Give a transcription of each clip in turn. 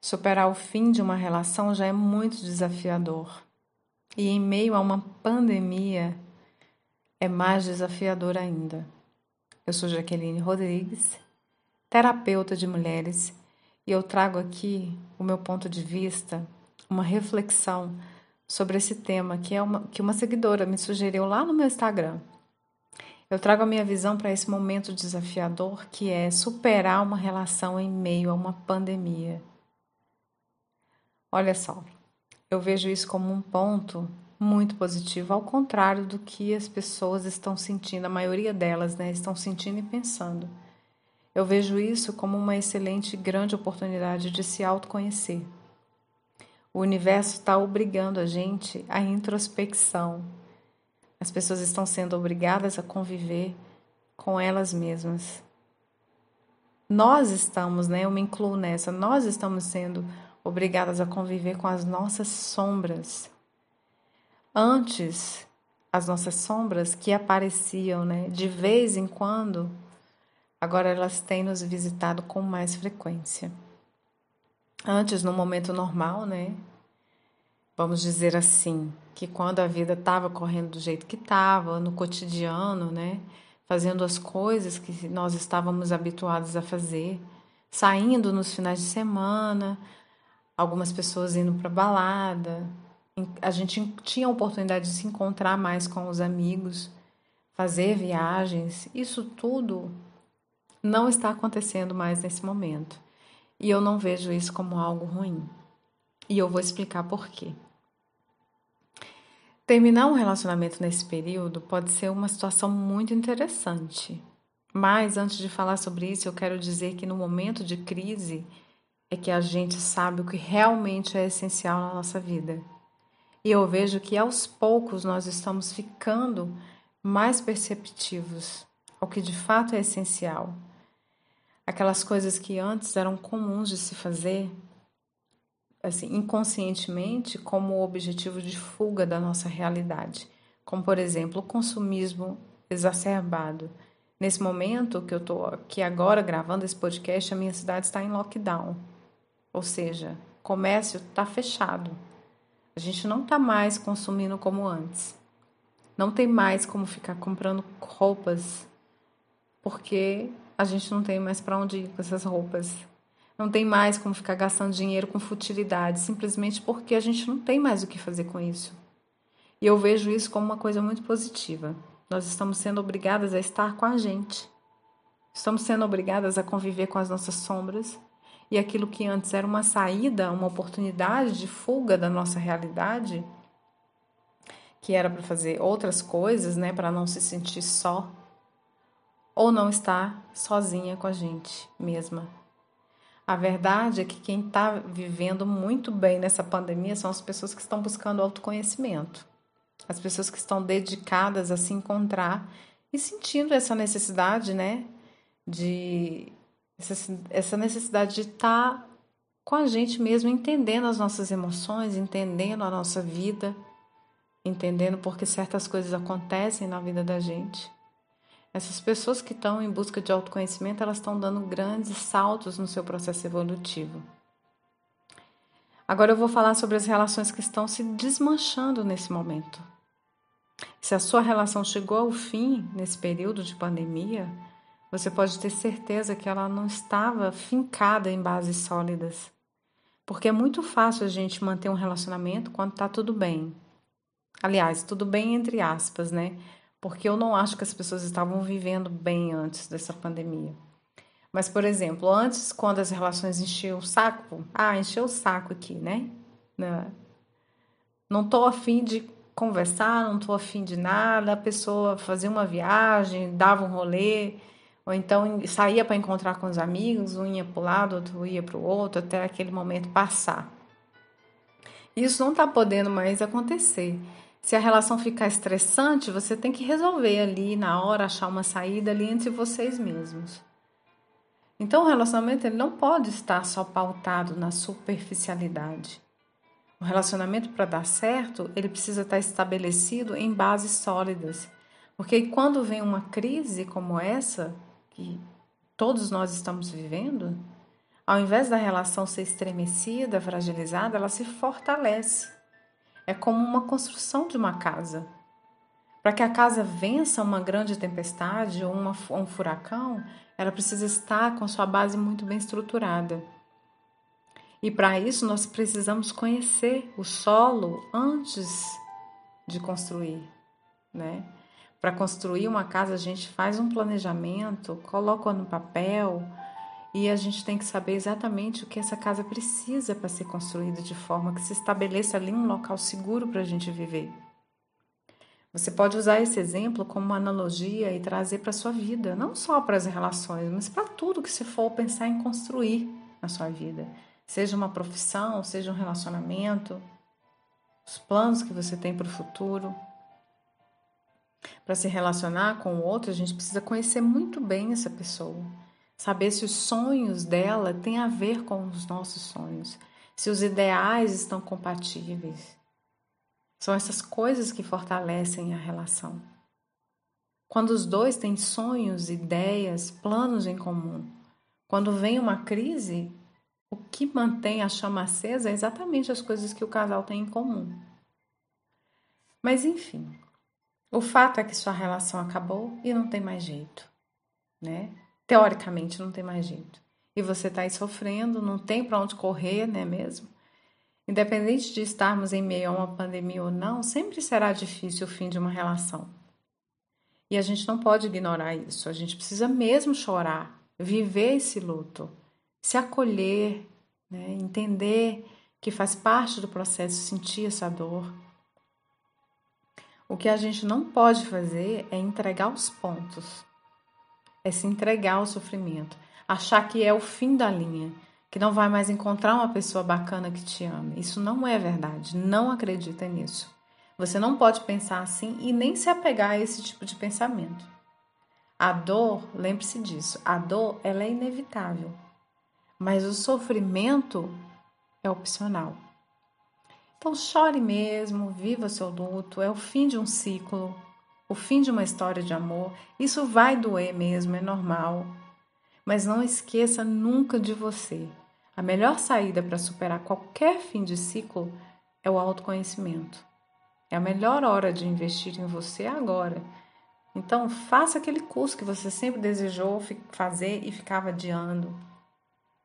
Superar o fim de uma relação já é muito desafiador. E em meio a uma pandemia, é mais desafiador ainda. Eu sou Jaqueline Rodrigues, terapeuta de mulheres, e eu trago aqui o meu ponto de vista, uma reflexão sobre esse tema que é uma, que uma seguidora me sugeriu lá no meu Instagram. Eu trago a minha visão para esse momento desafiador que é superar uma relação em meio a uma pandemia. Olha só, eu vejo isso como um ponto muito positivo, ao contrário do que as pessoas estão sentindo, a maioria delas, né, estão sentindo e pensando. Eu vejo isso como uma excelente e grande oportunidade de se autoconhecer. O universo está obrigando a gente à introspecção. As pessoas estão sendo obrigadas a conviver com elas mesmas. Nós estamos, né? Eu me incluo nessa. Nós estamos sendo obrigadas a conviver com as nossas sombras. Antes, as nossas sombras que apareciam, né, de vez em quando, agora elas têm nos visitado com mais frequência. Antes, no momento normal, né, vamos dizer assim, que quando a vida estava correndo do jeito que estava, no cotidiano, né, fazendo as coisas que nós estávamos habituados a fazer, saindo nos finais de semana, algumas pessoas indo para balada. A gente tinha a oportunidade de se encontrar mais com os amigos, fazer viagens. Isso tudo não está acontecendo mais nesse momento. E eu não vejo isso como algo ruim. E eu vou explicar por quê. Terminar um relacionamento nesse período pode ser uma situação muito interessante. Mas antes de falar sobre isso, eu quero dizer que no momento de crise, é que a gente sabe o que realmente é essencial na nossa vida. E eu vejo que aos poucos nós estamos ficando mais perceptivos ao que de fato é essencial. Aquelas coisas que antes eram comuns de se fazer, assim, inconscientemente, como objetivo de fuga da nossa realidade, como por exemplo o consumismo exacerbado. Nesse momento que eu estou aqui agora gravando esse podcast, a minha cidade está em lockdown. Ou seja, comércio está fechado. A gente não está mais consumindo como antes. Não tem mais como ficar comprando roupas porque a gente não tem mais para onde ir com essas roupas. Não tem mais como ficar gastando dinheiro com futilidade, simplesmente porque a gente não tem mais o que fazer com isso. E eu vejo isso como uma coisa muito positiva. Nós estamos sendo obrigadas a estar com a gente. Estamos sendo obrigadas a conviver com as nossas sombras e aquilo que antes era uma saída, uma oportunidade de fuga da nossa realidade, que era para fazer outras coisas, né, para não se sentir só ou não estar sozinha com a gente mesma. A verdade é que quem está vivendo muito bem nessa pandemia são as pessoas que estão buscando autoconhecimento, as pessoas que estão dedicadas a se encontrar e sentindo essa necessidade, né, de essa necessidade de estar tá com a gente mesmo, entendendo as nossas emoções, entendendo a nossa vida, entendendo porque certas coisas acontecem na vida da gente. Essas pessoas que estão em busca de autoconhecimento, elas estão dando grandes saltos no seu processo evolutivo. Agora eu vou falar sobre as relações que estão se desmanchando nesse momento. Se a sua relação chegou ao fim nesse período de pandemia, você pode ter certeza que ela não estava fincada em bases sólidas. Porque é muito fácil a gente manter um relacionamento quando está tudo bem. Aliás, tudo bem entre aspas, né? Porque eu não acho que as pessoas estavam vivendo bem antes dessa pandemia. Mas, por exemplo, antes, quando as relações enchiam o saco, ah, encheu o saco aqui, né? Não estou afim de conversar, não estou afim de nada, a pessoa fazia uma viagem, dava um rolê, ou então saía para encontrar com os amigos, um ia para o lado, outro ia para o outro, até aquele momento passar. Isso não está podendo mais acontecer. Se a relação ficar estressante, você tem que resolver ali na hora, achar uma saída ali entre vocês mesmos. Então, o relacionamento ele não pode estar só pautado na superficialidade. O relacionamento, para dar certo, ele precisa estar estabelecido em bases sólidas. Porque quando vem uma crise como essa, que todos nós estamos vivendo, Ao invés da relação ser estremecida, fragilizada, ela se fortalece. É como uma construção de uma casa. Para que a casa vença uma grande tempestade ou uma, um furacão, ela precisa estar com sua base muito bem estruturada. E para isso nós precisamos conhecer o solo antes de construir, né? Para construir uma casa, a gente faz um planejamento, coloca no papel e a gente tem que saber exatamente o que essa casa precisa para ser construída de forma que se estabeleça ali um local seguro para a gente viver. Você pode usar esse exemplo como uma analogia e trazer para a sua vida, não só para as relações, mas para tudo que você for pensar em construir na sua vida. Seja uma profissão, seja um relacionamento, os planos que você tem para o futuro. Para se relacionar com o outro, a gente precisa conhecer muito bem essa pessoa. Saber se os sonhos dela têm a ver com os nossos sonhos, se os ideais estão compatíveis. São essas coisas que fortalecem a relação. Quando os dois têm sonhos, ideias, planos em comum, quando vem uma crise, o que mantém a chama acesa é exatamente as coisas que o casal tem em comum. Mas enfim, o fato é que sua relação acabou e não tem mais jeito, né? Teoricamente não tem mais jeito. E você está aí sofrendo, não tem para onde correr, né mesmo? Independente de estarmos em meio a uma pandemia ou não, sempre será difícil o fim de uma relação. E a gente não pode ignorar isso. A gente precisa mesmo chorar, viver esse luto, se acolher, né? entender que faz parte do processo sentir essa dor o que a gente não pode fazer é entregar os pontos, é se entregar ao sofrimento, achar que é o fim da linha, que não vai mais encontrar uma pessoa bacana que te ame. Isso não é verdade, não acredita nisso. Você não pode pensar assim e nem se apegar a esse tipo de pensamento. A dor, lembre-se disso, a dor ela é inevitável, mas o sofrimento é opcional. Então chore mesmo, viva seu luto, é o fim de um ciclo, o fim de uma história de amor. Isso vai doer mesmo, é normal. Mas não esqueça nunca de você. A melhor saída para superar qualquer fim de ciclo é o autoconhecimento. É a melhor hora de investir em você agora. Então, faça aquele curso que você sempre desejou fazer e ficava adiando.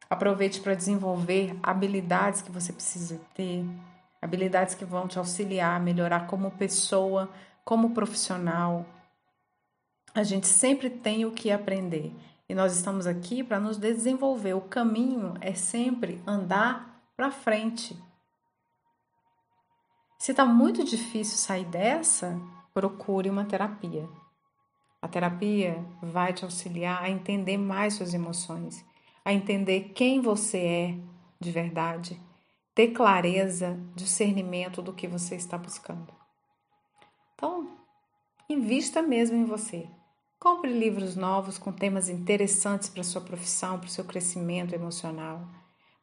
Aproveite para desenvolver habilidades que você precisa ter habilidades que vão te auxiliar a melhorar como pessoa, como profissional. A gente sempre tem o que aprender e nós estamos aqui para nos desenvolver. O caminho é sempre andar para frente. Se está muito difícil sair dessa, procure uma terapia. A terapia vai te auxiliar a entender mais suas emoções, a entender quem você é de verdade ter clareza, discernimento do que você está buscando. Então, invista mesmo em você. Compre livros novos com temas interessantes para sua profissão, para o seu crescimento emocional.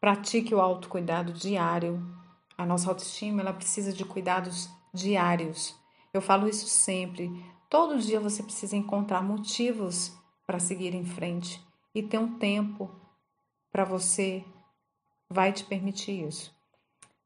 Pratique o autocuidado diário. A nossa autoestima ela precisa de cuidados diários. Eu falo isso sempre. Todo dia você precisa encontrar motivos para seguir em frente e ter um tempo para você vai te permitir isso.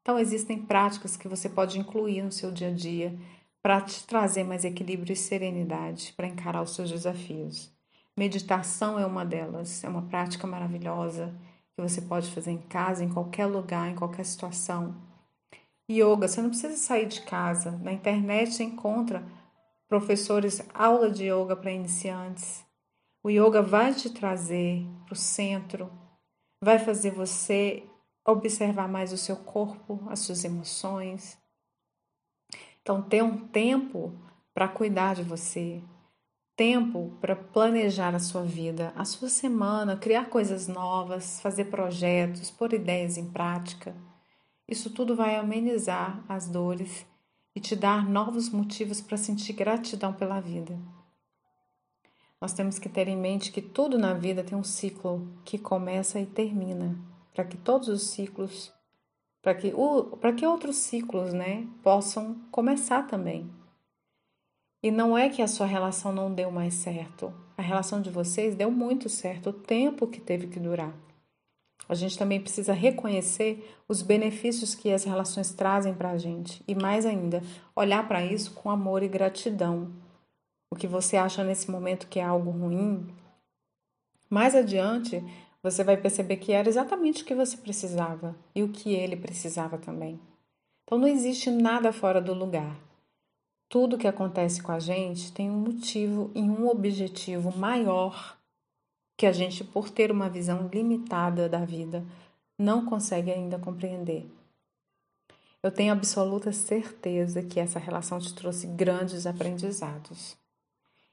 Então, existem práticas que você pode incluir no seu dia a dia para te trazer mais equilíbrio e serenidade para encarar os seus desafios. Meditação é uma delas, é uma prática maravilhosa que você pode fazer em casa, em qualquer lugar, em qualquer situação. Yoga, você não precisa sair de casa. Na internet você encontra professores, aula de yoga para iniciantes. O yoga vai te trazer para o centro, vai fazer você observar mais o seu corpo, as suas emoções. Então, ter um tempo para cuidar de você, tempo para planejar a sua vida, a sua semana, criar coisas novas, fazer projetos, pôr ideias em prática. Isso tudo vai amenizar as dores e te dar novos motivos para sentir gratidão pela vida. Nós temos que ter em mente que tudo na vida tem um ciclo que começa e termina para que todos os ciclos, para que, para que outros ciclos né, possam começar também. E não é que a sua relação não deu mais certo. A relação de vocês deu muito certo o tempo que teve que durar. A gente também precisa reconhecer os benefícios que as relações trazem para a gente e, mais ainda, olhar para isso com amor e gratidão. O que você acha nesse momento que é algo ruim, mais adiante você vai perceber que era exatamente o que você precisava e o que ele precisava também. Então não existe nada fora do lugar. Tudo que acontece com a gente tem um motivo e um objetivo maior que a gente, por ter uma visão limitada da vida, não consegue ainda compreender. Eu tenho absoluta certeza que essa relação te trouxe grandes aprendizados.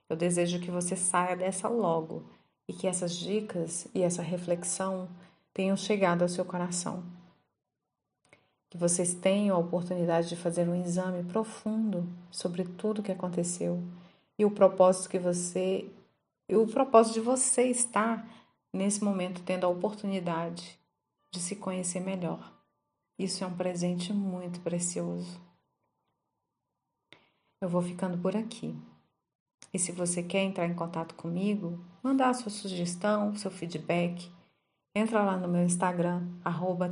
Eu desejo que você saia dessa logo e que essas dicas e essa reflexão tenham chegado ao seu coração. Que vocês tenham a oportunidade de fazer um exame profundo sobre tudo o que aconteceu e o propósito que você e o propósito de você estar nesse momento tendo a oportunidade de se conhecer melhor. Isso é um presente muito precioso. Eu vou ficando por aqui. E se você quer entrar em contato comigo, mandar a sua sugestão, seu feedback, entra lá no meu Instagram,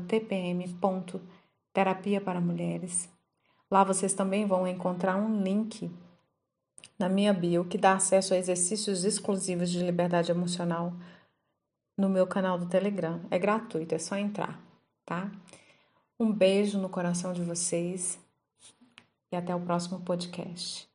tpm.terapia para mulheres. Lá vocês também vão encontrar um link na minha bio que dá acesso a exercícios exclusivos de liberdade emocional no meu canal do Telegram. É gratuito, é só entrar, tá? Um beijo no coração de vocês e até o próximo podcast.